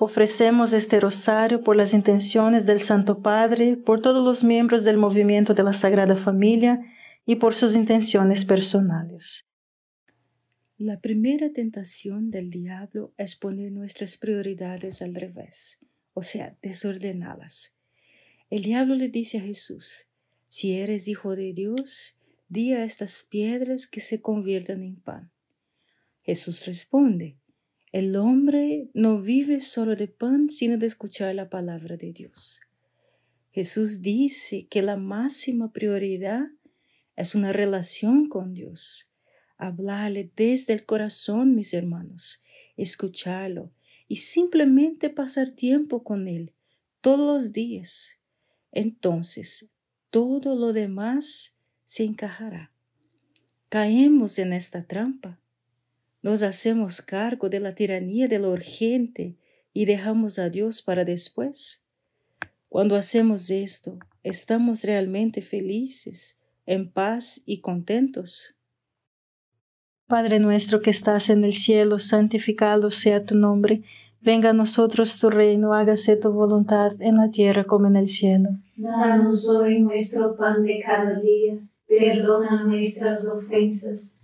Ofrecemos este rosario por las intenciones del Santo Padre, por todos los miembros del movimiento de la Sagrada Familia y por sus intenciones personales. La primera tentación del diablo es poner nuestras prioridades al revés, o sea, desordenadas. El diablo le dice a Jesús, si eres hijo de Dios, di a estas piedras que se conviertan en pan. Jesús responde, el hombre no vive solo de pan, sino de escuchar la palabra de Dios. Jesús dice que la máxima prioridad es una relación con Dios. Hablarle desde el corazón, mis hermanos, escucharlo y simplemente pasar tiempo con Él todos los días. Entonces, todo lo demás se encajará. Caemos en esta trampa nos hacemos cargo de la tiranía de lo urgente y dejamos a Dios para después. Cuando hacemos esto, ¿estamos realmente felices, en paz y contentos? Padre nuestro que estás en el cielo, santificado sea tu nombre. Venga a nosotros tu reino, hágase tu voluntad en la tierra como en el cielo. Danos hoy nuestro pan de cada día, perdona nuestras ofensas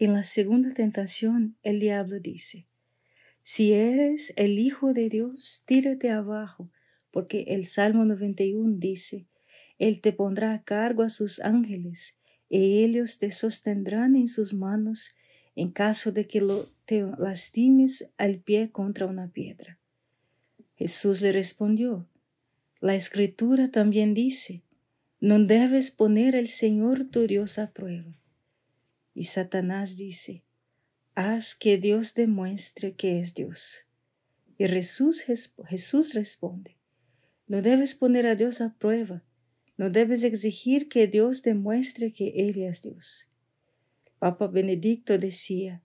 En la segunda tentación, el diablo dice, si eres el Hijo de Dios, tírate abajo, porque el Salmo 91 dice, Él te pondrá a cargo a sus ángeles, y ellos te sostendrán en sus manos en caso de que lo, te lastimes al pie contra una piedra. Jesús le respondió, la escritura también dice, no debes poner al Señor tu Dios a prueba. Y Satanás dice, haz que Dios demuestre que es Dios. Y Jesús, Jesús responde, no debes poner a Dios a prueba, no debes exigir que Dios demuestre que Él es Dios. Papa Benedicto decía,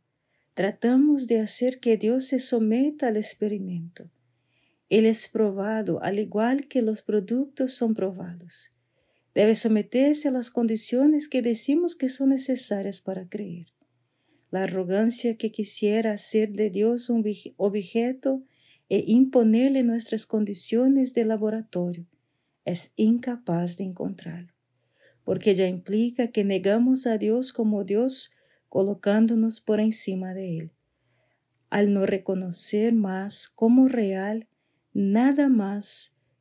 tratamos de hacer que Dios se someta al experimento. Él es probado al igual que los productos son probados. Debe someterse a las condiciones que decimos que son necesarias para creer. La arrogancia que quisiera hacer de Dios un objeto e imponerle nuestras condiciones de laboratorio es incapaz de encontrarlo, porque ya implica que negamos a Dios como Dios colocándonos por encima de Él, al no reconocer más como real nada más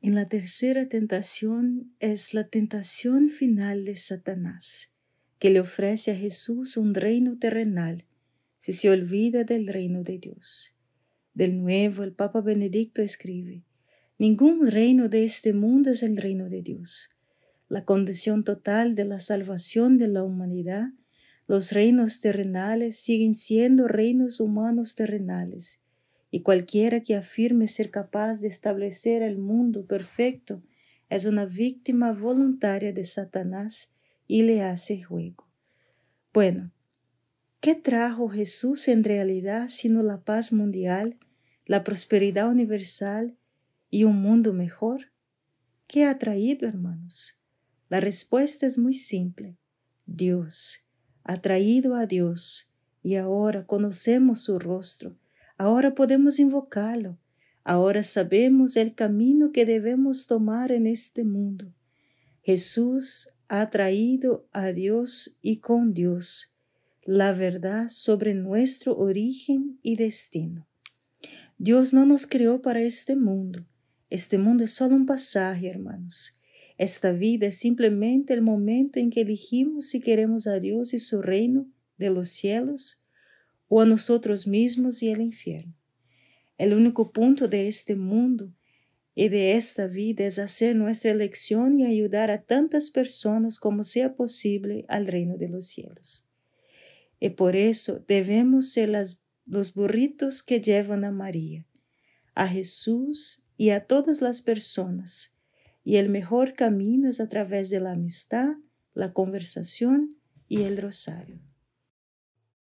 En la tercera tentación es la tentación final de Satanás, que le ofrece a Jesús un reino terrenal si se olvida del reino de Dios. Del nuevo, el Papa Benedicto escribe, Ningún reino de este mundo es el reino de Dios. La condición total de la salvación de la humanidad los reinos terrenales siguen siendo reinos humanos terrenales, y cualquiera que afirme ser capaz de establecer el mundo perfecto es una víctima voluntaria de Satanás y le hace juego. Bueno, ¿qué trajo Jesús en realidad sino la paz mundial, la prosperidad universal y un mundo mejor? ¿Qué ha traído, hermanos? La respuesta es muy simple. Dios atraído a Dios y ahora conocemos su rostro, ahora podemos invocarlo, ahora sabemos el camino que debemos tomar en este mundo. Jesús ha traído a Dios y con Dios la verdad sobre nuestro origen y destino. Dios no nos creó para este mundo. Este mundo es solo un pasaje, hermanos. Esta vida es simplemente el momento en que elegimos si queremos a Dios y su reino de los cielos o a nosotros mismos y el infierno. El único punto de este mundo y de esta vida es hacer nuestra elección y ayudar a tantas personas como sea posible al reino de los cielos. Y por eso debemos ser los burritos que llevan a María, a Jesús y a todas las personas y el mejor camino es a través de la amistad, la conversación y el rosario.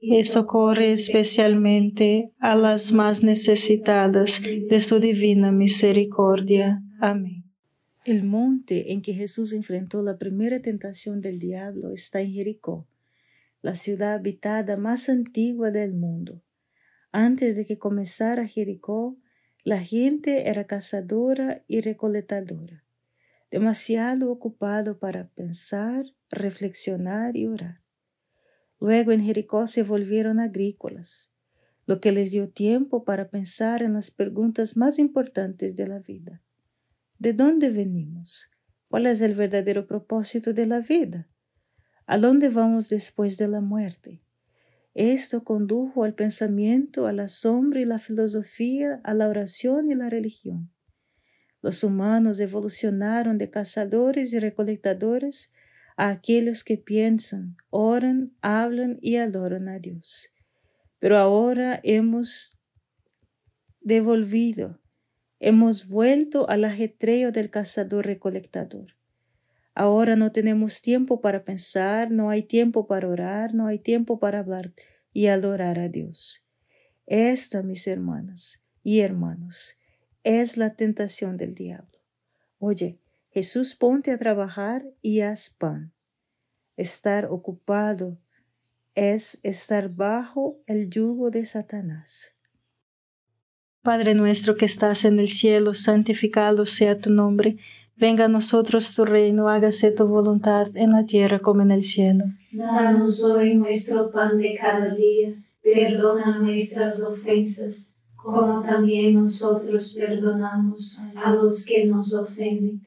y socorre especialmente a las más necesitadas de su divina misericordia. Amén. El monte en que Jesús enfrentó la primera tentación del diablo está en Jericó, la ciudad habitada más antigua del mundo. Antes de que comenzara Jericó, la gente era cazadora y recolectadora, demasiado ocupado para pensar, reflexionar y orar. Luego en Jericó se volvieron agrícolas, lo que les dio tiempo para pensar en las preguntas más importantes de la vida. ¿De dónde venimos? ¿Cuál es el verdadero propósito de la vida? ¿A dónde vamos después de la muerte? Esto condujo al pensamiento, a la sombra y la filosofía, a la oración y la religión. Los humanos evolucionaron de cazadores y recolectadores a aquellos que piensan, oran, hablan y adoran a Dios. Pero ahora hemos devolvido Hemos vuelto al ajetreo del cazador-recolectador. Ahora no tenemos tiempo para pensar, no hay tiempo para orar, no hay tiempo para hablar y adorar a Dios. Esta, mis hermanas y hermanos, es la tentación del diablo. Oye, Jesús ponte a trabajar y haz pan. Estar ocupado es estar bajo el yugo de Satanás. Padre nuestro que estás en el cielo, santificado sea tu nombre. Venga a nosotros tu reino, hágase tu voluntad en la tierra como en el cielo. Danos hoy nuestro pan de cada día, perdona nuestras ofensas, como también nosotros perdonamos a los que nos ofenden,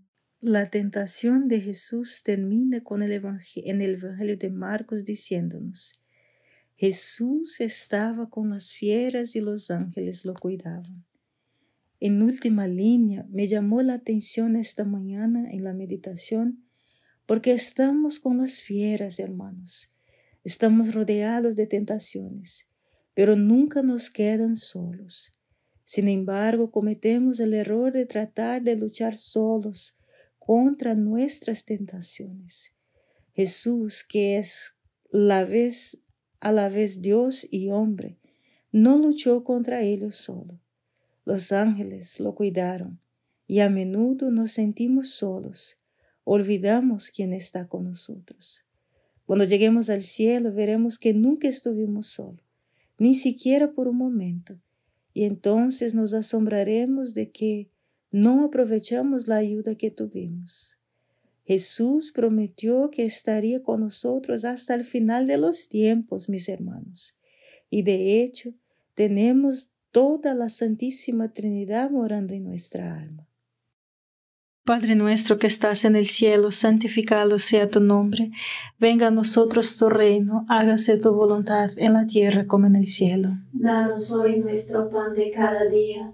La tentación de Jesús termina con el en el Evangelio de Marcos diciéndonos, Jesús estaba con las fieras y los ángeles lo cuidaban. En última línea, me llamó la atención esta mañana en la meditación porque estamos con las fieras, hermanos Estamos rodeados de tentaciones, pero nunca nos quedan solos. Sin embargo, cometemos el error de tratar de luchar solos contra nuestras tentaciones. Jesús, que es a la vez Dios y hombre, no luchó contra ellos solo. Los ángeles lo cuidaron y a menudo nos sentimos solos, olvidamos quién está con nosotros. Cuando lleguemos al cielo veremos que nunca estuvimos solos, ni siquiera por un momento, y entonces nos asombraremos de que no aprovechamos la ayuda que tuvimos. Jesús prometió que estaría con nosotros hasta el final de los tiempos, mis hermanos. Y de hecho, tenemos toda la Santísima Trinidad morando en nuestra alma. Padre nuestro que estás en el cielo, santificado sea tu nombre. Venga a nosotros tu reino, hágase tu voluntad en la tierra como en el cielo. Danos hoy nuestro pan de cada día,